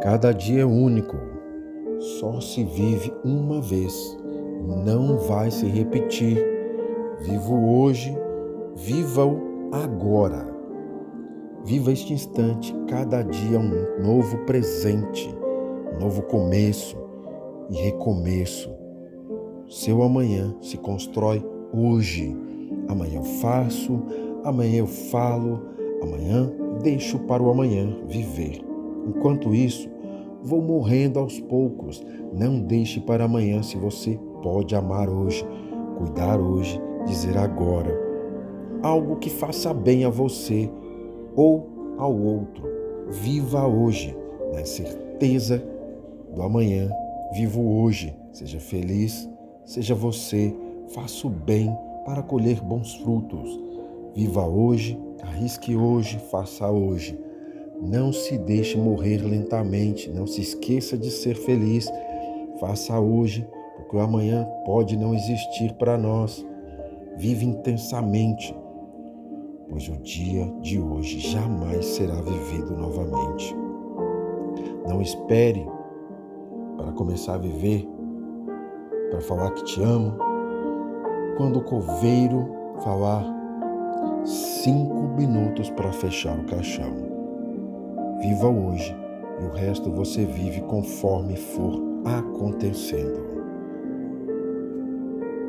Cada dia é único, só se vive uma vez, não vai se repetir. Viva o hoje, viva-o agora. Viva este instante, cada dia um novo presente, um novo começo e recomeço. Seu amanhã se constrói hoje. Amanhã eu faço, amanhã eu falo, amanhã deixo para o amanhã viver. Enquanto isso, vou morrendo aos poucos. Não deixe para amanhã se você pode amar hoje, cuidar hoje, dizer agora. Algo que faça bem a você ou ao outro. Viva hoje, na certeza do amanhã. Vivo hoje. Seja feliz, seja você. Faça o bem para colher bons frutos. Viva hoje, arrisque hoje, faça hoje. Não se deixe morrer lentamente, não se esqueça de ser feliz. Faça hoje, porque o amanhã pode não existir para nós. Vive intensamente, pois o dia de hoje jamais será vivido novamente. Não espere para começar a viver, para falar que te amo, quando o coveiro falar cinco minutos para fechar o caixão. Viva hoje e o resto você vive conforme for acontecendo.